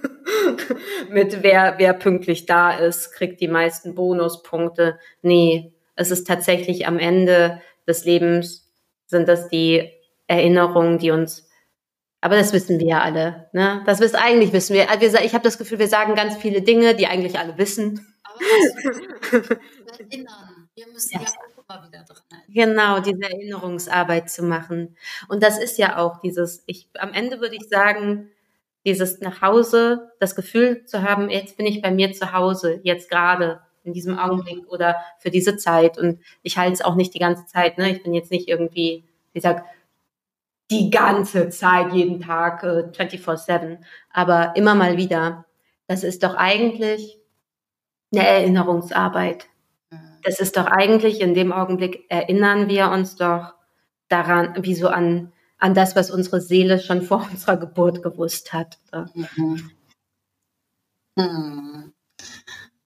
S2: Mit wer, wer pünktlich da ist, kriegt die meisten Bonuspunkte. Nee, es ist tatsächlich am Ende des Lebens sind das die Erinnerungen, die uns, aber das wissen wir ja alle, ne? Das wissen, eigentlich wissen wir, ich habe das Gefühl, wir sagen ganz viele Dinge, die eigentlich alle wissen. Aber erinnern. Wir müssen ja. ja auch immer wieder erinnern. Genau, diese Erinnerungsarbeit zu machen. Und das ist ja auch dieses, ich, am Ende würde ich sagen, dieses nach Hause, das Gefühl zu haben, jetzt bin ich bei mir zu Hause, jetzt gerade in diesem Augenblick oder für diese Zeit. Und ich halte es auch nicht die ganze Zeit. Ne? Ich bin jetzt nicht irgendwie, wie gesagt, die ganze Zeit, jeden Tag, äh, 24-7, aber immer mal wieder. Das ist doch eigentlich eine Erinnerungsarbeit. Das ist doch eigentlich, in dem Augenblick erinnern wir uns doch daran, wie so an, an das, was unsere Seele schon vor unserer Geburt gewusst hat. Mhm.
S3: Mhm.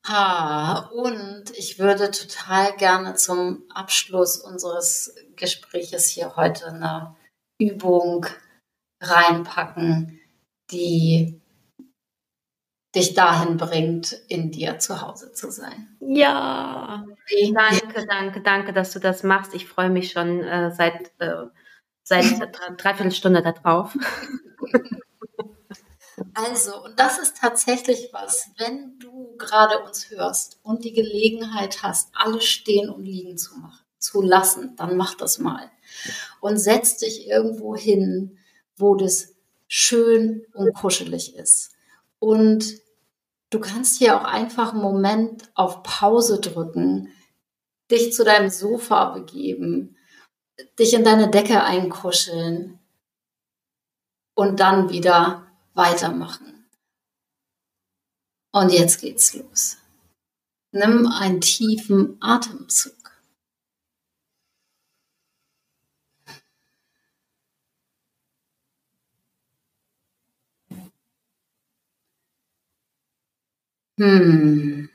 S3: Ah, und ich würde total gerne zum Abschluss unseres Gespräches hier heute eine Übung reinpacken, die dich dahin bringt, in dir zu Hause zu sein.
S2: Ja, danke, danke, danke, dass du das machst. Ich freue mich schon äh, seit, äh, seit dreiviertel Stunde darauf.
S3: Also, und das ist tatsächlich was, wenn du gerade uns hörst und die Gelegenheit hast, alles stehen und liegen zu machen, zu lassen, dann mach das mal. Und setz dich irgendwo hin, wo das schön und kuschelig ist. Und Du kannst hier auch einfach einen Moment auf Pause drücken, dich zu deinem Sofa begeben, dich in deine Decke einkuscheln und dann wieder weitermachen. Und jetzt geht's los. Nimm einen tiefen Atemzug. Hm.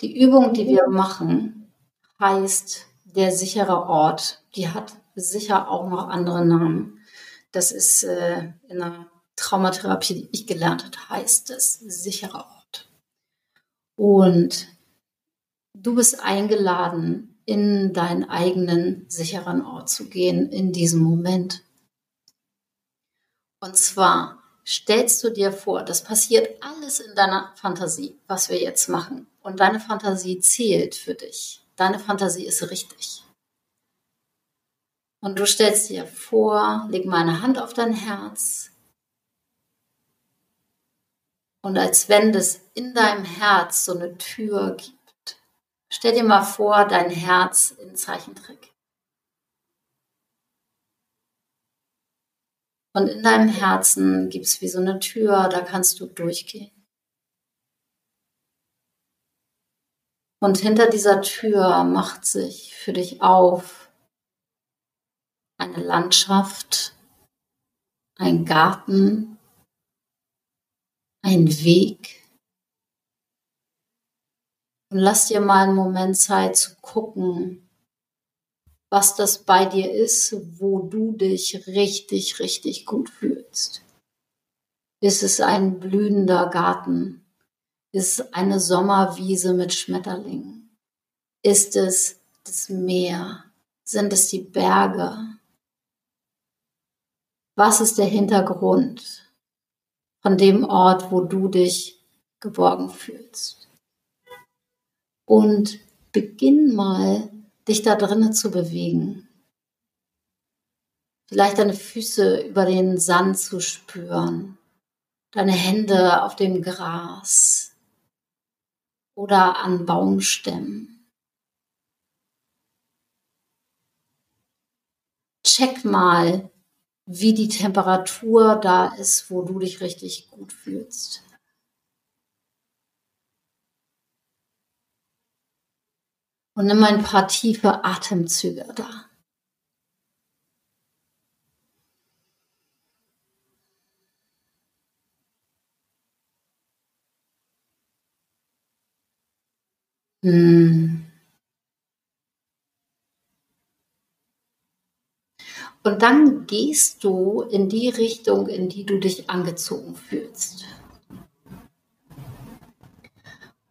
S3: Die Übung, die wir machen, heißt der sichere Ort. Die hat sicher auch noch andere Namen. Das ist äh, in der Traumatherapie, die ich gelernt habe, heißt es sicherer Ort. Und du bist eingeladen, in deinen eigenen sicheren Ort zu gehen in diesem Moment. Und zwar stellst du dir vor, das passiert alles in deiner Fantasie, was wir jetzt machen. Und deine Fantasie zählt für dich. Deine Fantasie ist richtig. Und du stellst dir vor, leg meine Hand auf dein Herz. Und als wenn es in deinem Herz so eine Tür gibt. Stell dir mal vor, dein Herz in Zeichentrick. Und in deinem Herzen gibt es wie so eine Tür, da kannst du durchgehen. Und hinter dieser Tür macht sich für dich auf eine Landschaft, ein Garten, ein Weg. Und lass dir mal einen Moment Zeit zu gucken, was das bei dir ist, wo du dich richtig, richtig gut fühlst. Ist es ein blühender Garten? Ist es eine Sommerwiese mit Schmetterlingen? Ist es das Meer? Sind es die Berge? Was ist der Hintergrund von dem Ort, wo du dich geborgen fühlst? Und beginn mal, dich da drinnen zu bewegen. Vielleicht deine Füße über den Sand zu spüren, deine Hände auf dem Gras oder an Baumstämmen. Check mal, wie die Temperatur da ist, wo du dich richtig gut fühlst. Und nimm ein paar tiefe Atemzüge da. Hm. Und dann gehst du in die Richtung, in die du dich angezogen fühlst.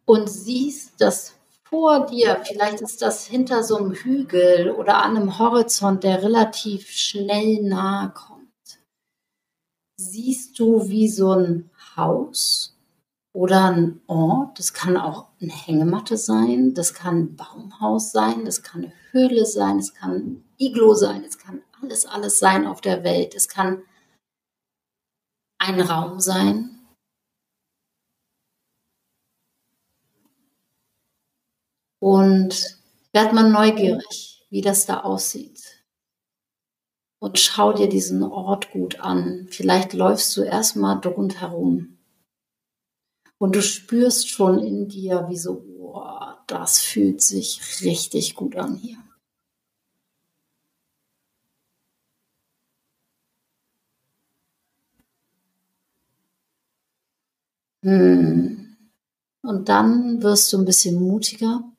S3: Und siehst, dass vor dir, vielleicht ist das hinter so einem Hügel oder an einem Horizont, der relativ schnell nahe kommt, siehst du wie so ein Haus oder ein Ort. Das kann auch eine Hängematte sein, das kann ein Baumhaus sein, das kann eine Höhle sein, es kann ein Iglo sein, es kann alles, alles sein auf der Welt. Es kann ein Raum sein. Und werd mal neugierig, wie das da aussieht. Und schau dir diesen Ort gut an. Vielleicht läufst du erstmal rundherum. Und du spürst schon in dir, wie so, oh, das fühlt sich richtig gut an hier. Hm. Und dann wirst du ein bisschen mutiger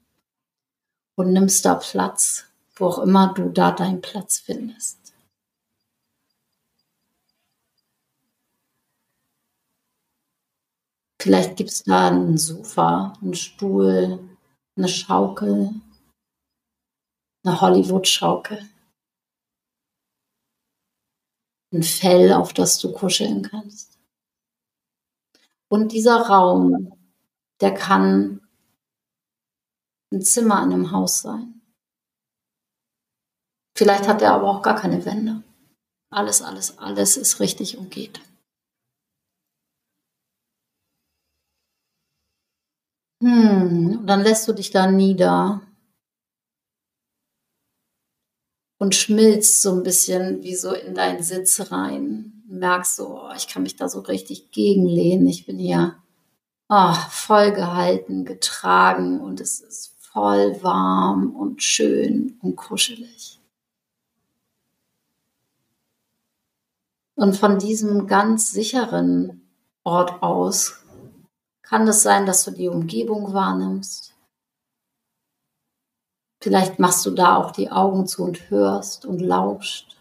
S3: und nimmst da Platz, wo auch immer du da deinen Platz findest. Vielleicht gibt es da ein Sofa, einen Stuhl, eine Schaukel, eine Hollywood-Schaukel, ein Fell, auf das du kuscheln kannst. Und dieser Raum, der kann ein Zimmer in einem Haus sein. Vielleicht hat er aber auch gar keine Wände. Alles, alles, alles ist richtig und geht. Hm, und dann lässt du dich da nieder und schmilzt so ein bisschen wie so in deinen Sitz rein. Merkst so, oh, ich kann mich da so richtig gegenlehnen. Ich bin hier oh, voll gehalten, getragen und es ist voll warm und schön und kuschelig. Und von diesem ganz sicheren Ort aus kann es sein, dass du die Umgebung wahrnimmst. Vielleicht machst du da auch die Augen zu und hörst und lauscht.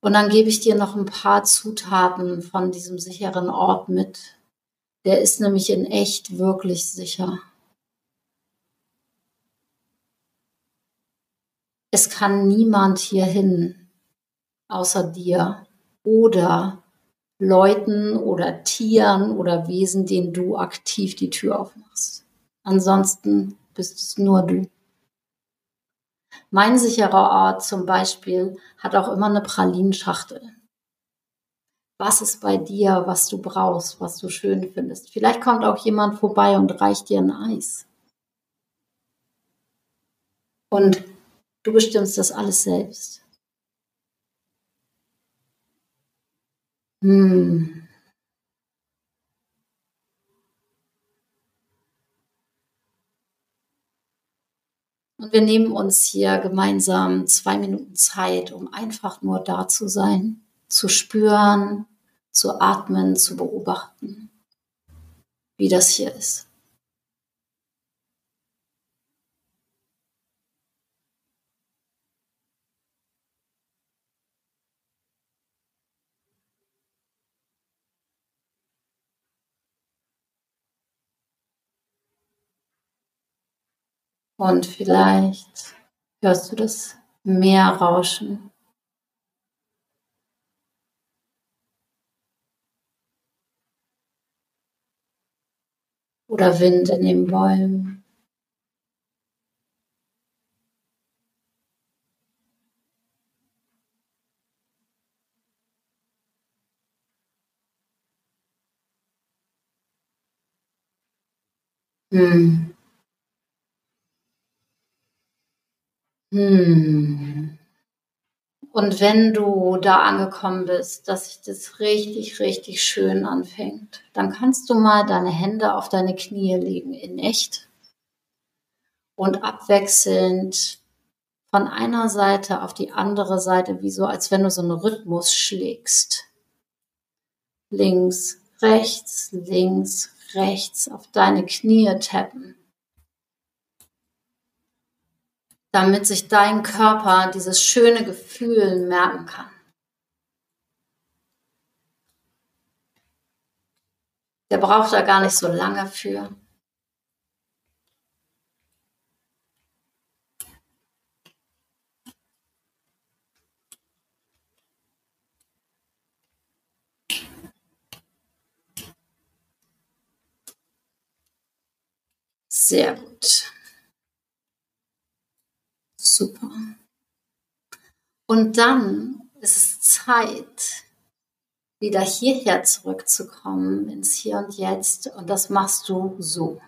S3: Und dann gebe ich dir noch ein paar Zutaten von diesem sicheren Ort mit. Der ist nämlich in echt wirklich sicher. Es kann niemand hierhin außer dir oder Leuten oder Tieren oder Wesen, denen du aktiv die Tür aufmachst. Ansonsten bist es nur du. Mein sicherer Ort zum Beispiel hat auch immer eine Pralinschachtel. Was ist bei dir, was du brauchst, was du schön findest? Vielleicht kommt auch jemand vorbei und reicht dir ein Eis. Und du bestimmst das alles selbst. Hm. Und wir nehmen uns hier gemeinsam zwei Minuten Zeit, um einfach nur da zu sein, zu spüren, zu atmen, zu beobachten, wie das hier ist. Und vielleicht hörst du das Meer rauschen. Oder Wind in den Bäumen. Hm. Hm. Und wenn du da angekommen bist, dass sich das richtig, richtig schön anfängt, dann kannst du mal deine Hände auf deine Knie legen in echt und abwechselnd von einer Seite auf die andere Seite, wie so, als wenn du so einen Rhythmus schlägst. Links, rechts, links, rechts auf deine Knie tappen. Damit sich dein Körper dieses schöne Gefühl merken kann. Der braucht da gar nicht so lange für. Sehr gut. Super. Und dann ist es Zeit, wieder hierher zurückzukommen, ins Hier und Jetzt. Und das machst du so.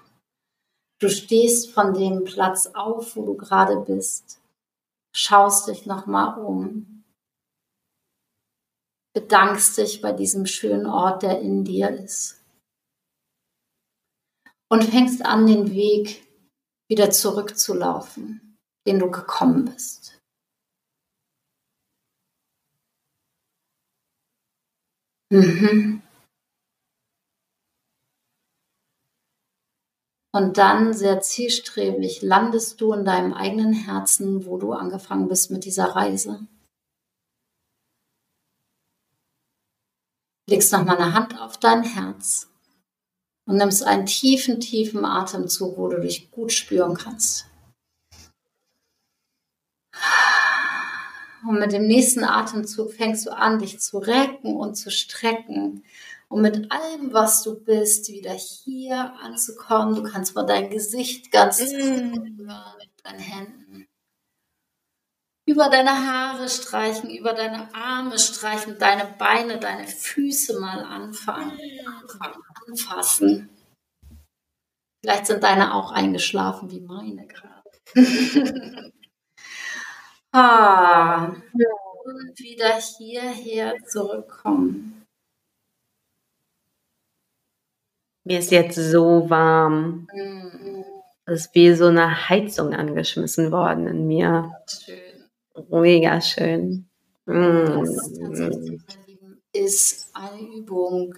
S3: Du stehst von dem Platz auf, wo du gerade bist, schaust dich nochmal um, bedankst dich bei diesem schönen Ort, der in dir ist. Und fängst an, den Weg wieder zurückzulaufen den du gekommen bist. Mhm. Und dann sehr zielstrebig landest du in deinem eigenen Herzen, wo du angefangen bist mit dieser Reise. Legst nochmal eine Hand auf dein Herz und nimmst einen tiefen, tiefen Atemzug, wo du dich gut spüren kannst. Und mit dem nächsten Atemzug fängst du an, dich zu recken und zu strecken. Und mit allem, was du bist, wieder hier anzukommen. Du kannst mal dein Gesicht ganz mm. mit deinen Händen. über deine Haare streichen, über deine Arme streichen, deine Beine, deine Füße mal anfangen, anfangen anfassen. Vielleicht sind deine auch eingeschlafen wie meine gerade. ah, und wieder hierher zurückkommen.
S2: Mir ist jetzt so warm.
S3: Mm,
S2: Es ist wie so eine Heizung angeschmissen worden in mir.
S3: schön.
S2: Mega schön.
S3: Lieben, ist eine Übung,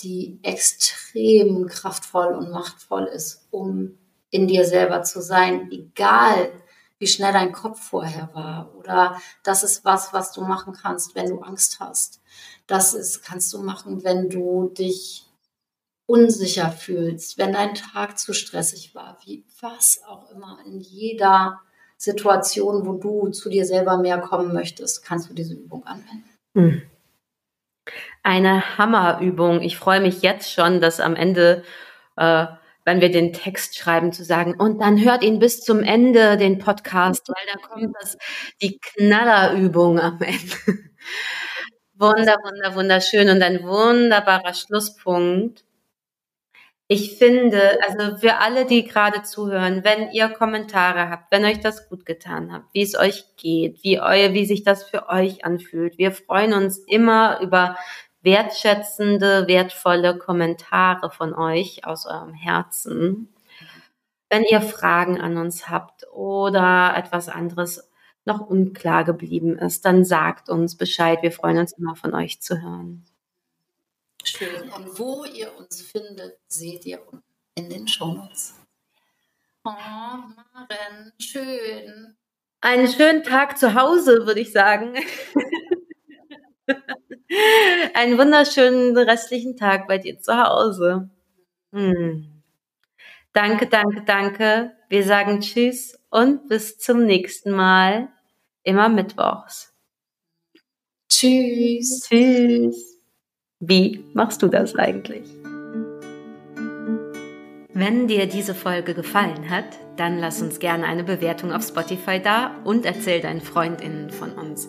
S3: die extrem kraftvoll und machtvoll ist, um in dir selber zu sein, egal wie schnell dein Kopf vorher war. Oder das ist was, was du machen kannst, wenn du Angst hast. Das ist, kannst du machen, wenn du dich unsicher fühlst, wenn dein Tag zu stressig war, wie was auch immer. In jeder Situation, wo du zu dir selber mehr kommen möchtest, kannst du diese Übung anwenden.
S2: Mm. Eine Hammerübung. Ich freue mich jetzt schon, dass am Ende, äh, wenn wir den Text schreiben, zu sagen, und dann hört ihn bis zum Ende, den Podcast, weil da kommt das, die Knallerübung am Ende. Wunder, wunder, wunderschön und ein wunderbarer Schlusspunkt. Ich finde, also für alle, die gerade zuhören, wenn ihr Kommentare habt, wenn euch das gut getan hat, wie es euch geht, wie euer, wie sich das für euch anfühlt, wir freuen uns immer über wertschätzende, wertvolle Kommentare von euch aus eurem Herzen. Wenn ihr Fragen an uns habt oder etwas anderes noch unklar geblieben ist, dann sagt uns Bescheid. Wir freuen uns immer von euch zu hören.
S3: Schön. Und wo ihr uns findet, seht ihr unten in den Shownotes. Oh, Maren, schön.
S2: Einen schönen Tag zu Hause, würde ich sagen. Einen wunderschönen restlichen Tag bei dir zu Hause. Hm. Danke, danke, danke. Wir sagen Tschüss und bis zum nächsten Mal. Immer mittwochs.
S3: Tschüss.
S2: Tschüss. Wie machst du das eigentlich? Wenn dir diese Folge gefallen hat, dann lass uns gerne eine Bewertung auf Spotify da und erzähl deinen FreundInnen von uns.